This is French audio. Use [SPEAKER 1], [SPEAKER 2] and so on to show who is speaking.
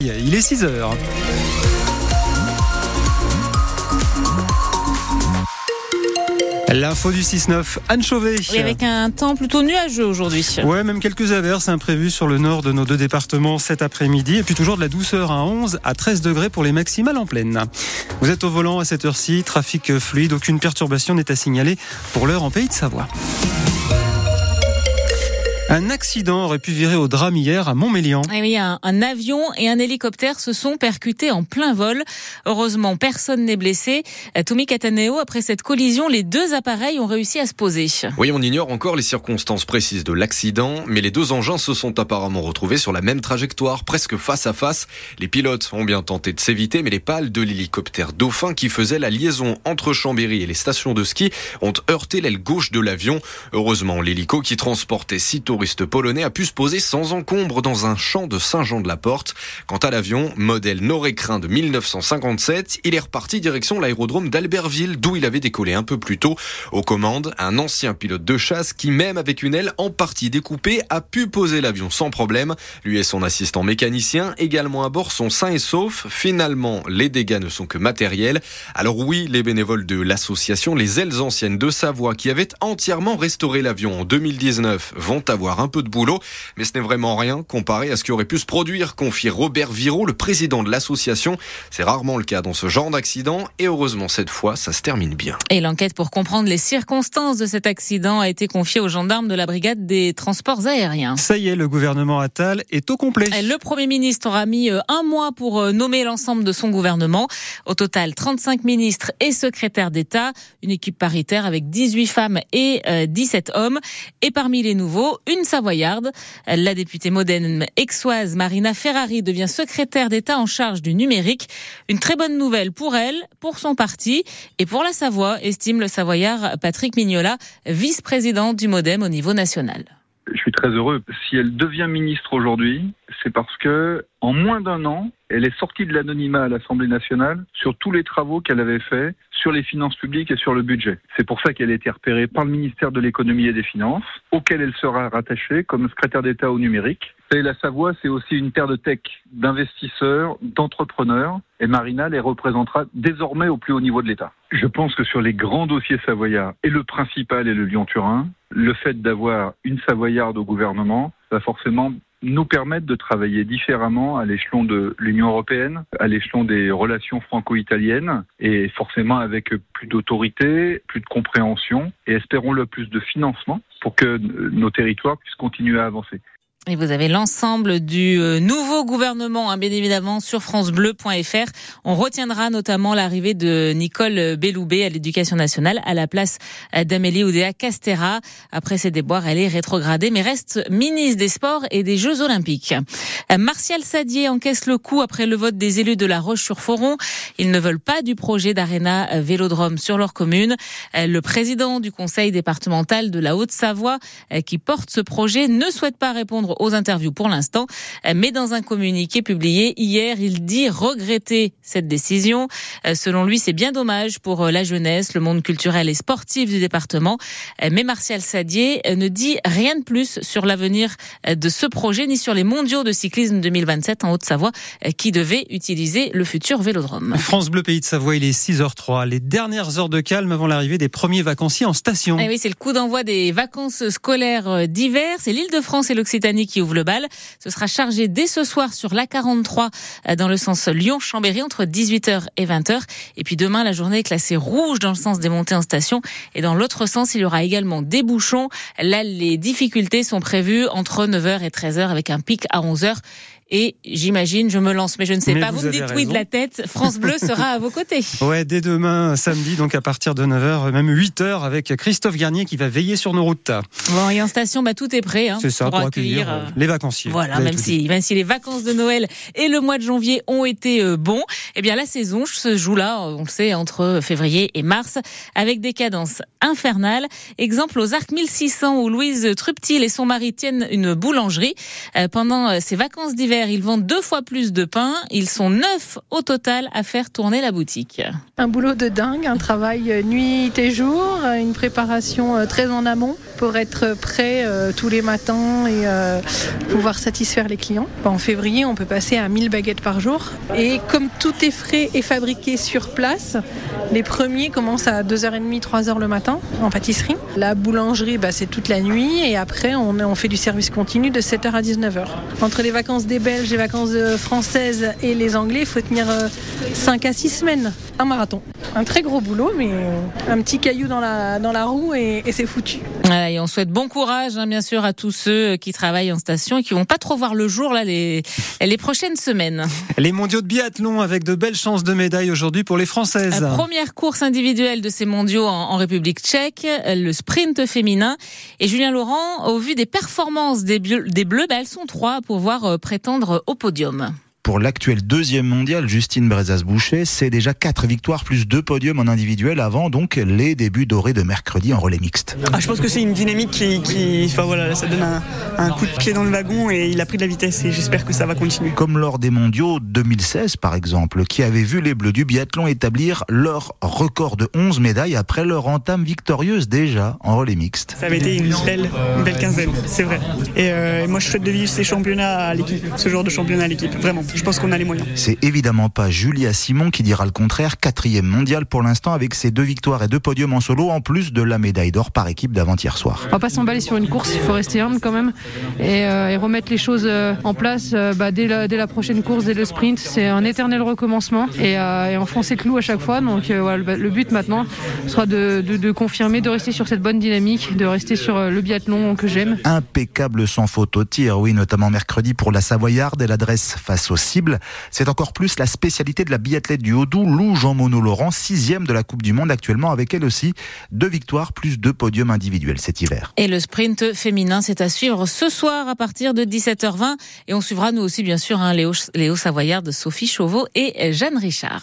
[SPEAKER 1] Il est 6 heures. L'info du 6-9, Anne Chauvet.
[SPEAKER 2] Et avec un temps plutôt nuageux aujourd'hui.
[SPEAKER 1] Ouais, même quelques averses imprévues sur le nord de nos deux départements cet après-midi. Et puis toujours de la douceur à 11 à 13 degrés pour les maximales en pleine. Vous êtes au volant à cette heure-ci, trafic fluide, aucune perturbation n'est à signaler pour l'heure en pays de Savoie. Un accident aurait pu virer au drame hier à Montmélian.
[SPEAKER 2] Et eh oui, un, un, avion et un hélicoptère se sont percutés en plein vol. Heureusement, personne n'est blessé. Euh, Tommy Cataneo, après cette collision, les deux appareils ont réussi à se poser.
[SPEAKER 3] Oui, on ignore encore les circonstances précises de l'accident, mais les deux engins se sont apparemment retrouvés sur la même trajectoire, presque face à face. Les pilotes ont bien tenté de s'éviter, mais les pales de l'hélicoptère Dauphin qui faisait la liaison entre Chambéry et les stations de ski ont heurté l'aile gauche de l'avion. Heureusement, l'hélico qui transportait six touriste polonais a pu se poser sans encombre dans un champ de Saint-Jean-de-la-Porte. Quant à l'avion, modèle Norécrin de 1957, il est reparti direction l'aérodrome d'Albertville, d'où il avait décollé un peu plus tôt. Aux commandes, un ancien pilote de chasse qui, même avec une aile en partie découpée, a pu poser l'avion sans problème. Lui et son assistant mécanicien, également à bord, sont sains et saufs. Finalement, les dégâts ne sont que matériels. Alors oui, les bénévoles de l'association Les Ailes Anciennes de Savoie, qui avaient entièrement restauré l'avion en 2019, vont avoir un peu de boulot, mais ce n'est vraiment rien comparé à ce qui aurait pu se produire, confie Robert Viraud, le président de l'association. C'est rarement le cas dans ce genre d'accident et heureusement cette fois, ça se termine bien.
[SPEAKER 2] Et l'enquête pour comprendre les circonstances de cet accident a été confiée aux gendarmes de la brigade des transports aériens.
[SPEAKER 1] Ça y est, le gouvernement Attal est au complet.
[SPEAKER 2] Le Premier ministre aura mis euh, un mois pour euh, nommer l'ensemble de son gouvernement. Au total, 35 ministres et secrétaires d'État, une équipe paritaire avec 18 femmes et 17 euh, hommes. Et parmi les nouveaux, une savoyarde. La députée moderne exoise Marina Ferrari devient secrétaire d'État en charge du numérique. Une très bonne nouvelle pour elle, pour son parti et pour la Savoie, estime le savoyard Patrick Mignola, vice-président du Modem au niveau national.
[SPEAKER 4] Je suis très heureux. Si elle devient ministre aujourd'hui, c'est parce que en moins d'un an, elle est sortie de l'anonymat à l'Assemblée nationale sur tous les travaux qu'elle avait faits sur les finances publiques et sur le budget. C'est pour ça qu'elle a été repérée par le ministère de l'économie et des finances, auquel elle sera rattachée comme secrétaire d'État au numérique. Et la Savoie, c'est aussi une terre de tech, d'investisseurs, d'entrepreneurs. Et Marina les représentera désormais au plus haut niveau de l'État. Je pense que sur les grands dossiers savoyards, et le principal est le Lyon-Turin, le fait d'avoir une Savoyarde au gouvernement va forcément nous permettre de travailler différemment à l'échelon de l'Union européenne, à l'échelon des relations franco-italiennes, et forcément avec plus d'autorité, plus de compréhension, et espérons le plus de financement pour que nos territoires puissent continuer à avancer.
[SPEAKER 2] Et vous avez l'ensemble du euh, nouveau gouvernement, hein, bien évidemment, sur francebleu.fr. On retiendra notamment l'arrivée de Nicole Belloubet à l'éducation nationale à la place d'Amélie Oudéa Castera. Après ses déboires, elle est rétrogradée, mais reste ministre des Sports et des Jeux Olympiques. Martial Sadier encaisse le coup après le vote des élus de La Roche-sur-Foron. Ils ne veulent pas du projet d'Arena Vélodrome sur leur commune. Le président du conseil départemental de la Haute-Savoie, qui porte ce projet, ne souhaite pas répondre aux interviews pour l'instant. Mais dans un communiqué publié hier, il dit regretter cette décision. Euh, selon lui, c'est bien dommage pour euh, la jeunesse, le monde culturel et sportif du département. Euh, mais Martial Sadier ne dit rien de plus sur l'avenir de ce projet ni sur les mondiaux de cyclisme 2027 en Haute-Savoie qui devaient utiliser le futur vélodrome.
[SPEAKER 1] France Bleu Pays de Savoie, il est 6h03. Les dernières heures de calme avant l'arrivée des premiers vacanciers en station.
[SPEAKER 2] Et eh oui, c'est le coup d'envoi des vacances scolaires d'hiver. C'est l'île de France et l'Occitanie qui ouvre le bal. Ce sera chargé dès ce soir sur l'A43 euh, dans le sens Lyon-Chambéry entre 18h et 20h. Et puis demain, la journée est classée rouge dans le sens des montées en station. Et dans l'autre sens, il y aura également des bouchons. Là, les difficultés sont prévues entre 9h et 13h avec un pic à 11h. Et j'imagine, je me lance, mais je ne sais pas. Vous, me dites oui de la tête. France Bleu sera à vos côtés.
[SPEAKER 1] Ouais, dès demain, samedi, donc à partir de 9h, même 8h, avec Christophe Garnier qui va veiller sur nos routes.
[SPEAKER 2] Bon, et en station, bah, tout est prêt. Hein,
[SPEAKER 1] C'est ça, pour, accueillir, euh, les vacanciers.
[SPEAKER 2] Voilà, même si, même si les vacances de Noël et le mois de janvier ont été euh, bons, eh bien, la saison se joue là, on le sait, entre février et mars, avec des cadences infernales. Exemple aux Arcs 1600 où Louise Truptil et son mari tiennent une boulangerie. Euh, pendant ces vacances d'hiver, ils vendent deux fois plus de pain. Ils sont neuf au total à faire tourner la boutique.
[SPEAKER 5] Un boulot de dingue, un travail nuit et jour, une préparation très en amont pour être prêt tous les matins et pouvoir satisfaire les clients. En février, on peut passer à 1000 baguettes par jour. Et comme tout est frais et fabriqué sur place, les premiers commencent à 2h30, 3h le matin en pâtisserie. La boulangerie, bah, c'est toute la nuit. Et après, on, on, fait du service continu de 7h à 19h. Entre les vacances des Belges, les vacances françaises et les Anglais, il faut tenir 5 à 6 semaines. Un marathon. Un très gros boulot, mais un petit caillou dans la, dans la roue et, et c'est foutu.
[SPEAKER 2] Et on souhaite bon courage, hein, bien sûr, à tous ceux qui travaillent en station et qui vont pas trop voir le jour là les, les prochaines semaines.
[SPEAKER 1] Les mondiaux de biathlon avec de belles chances de médailles aujourd'hui pour les Françaises.
[SPEAKER 2] Première course individuelle de ces mondiaux en, République tchèque, le sprint féminin. Et Julien Laurent, au vu des performances des, des Bleus, bah, elles sont trois à pouvoir prétendre au podium
[SPEAKER 6] pour l'actuel deuxième mondial, Justine Brezas-Boucher, c'est déjà quatre victoires plus deux podiums en individuel avant donc les débuts dorés de mercredi en relais mixte.
[SPEAKER 7] Ah, je pense que c'est une dynamique qui, qui enfin voilà, ça donne un, un, coup de pied dans le wagon et il a pris de la vitesse et j'espère que ça va continuer.
[SPEAKER 6] Comme lors des mondiaux 2016 par exemple, qui avait vu les Bleus du biathlon établir leur record de 11 médailles après leur entame victorieuse déjà en relais mixte.
[SPEAKER 7] Ça avait été une belle, une belle quinzaine, c'est vrai. Et euh, moi je souhaite de vivre ces championnats à l'équipe, ce genre de championnat à l'équipe, vraiment je pense qu'on a les moyens.
[SPEAKER 6] C'est évidemment pas Julia Simon qui dira le contraire. Quatrième mondial pour l'instant avec ses deux victoires et deux podiums en solo, en plus de la médaille d'or par équipe d'avant-hier soir.
[SPEAKER 8] On va pas s'emballer sur une course, il faut rester humble quand même et, euh, et remettre les choses euh, en place euh, bah, dès, la, dès, la, prochaine course, dès le sprint. C'est un éternel recommencement et, euh, et enfoncer clou à chaque fois. Donc euh, voilà, le but maintenant sera de, de, de, confirmer, de rester sur cette bonne dynamique, de rester sur le biathlon que j'aime.
[SPEAKER 6] Impeccable sans faute au tir, oui, notamment mercredi pour la Savoyarde. Elle adresse face aux C'est encore plus la spécialité de la biathlète du Haut-Doubs, Lou Jean-Monod Laurent, sixième de la Coupe du Monde actuellement, avec elle aussi deux victoires plus deux podiums individuels cet hiver.
[SPEAKER 2] Et le sprint féminin, c'est à suivre ce soir à partir de 17h20. Et on suivra nous aussi, bien sûr, hein, Léo, Léo Savoyard, Sophie Chauveau et Jeanne Richard.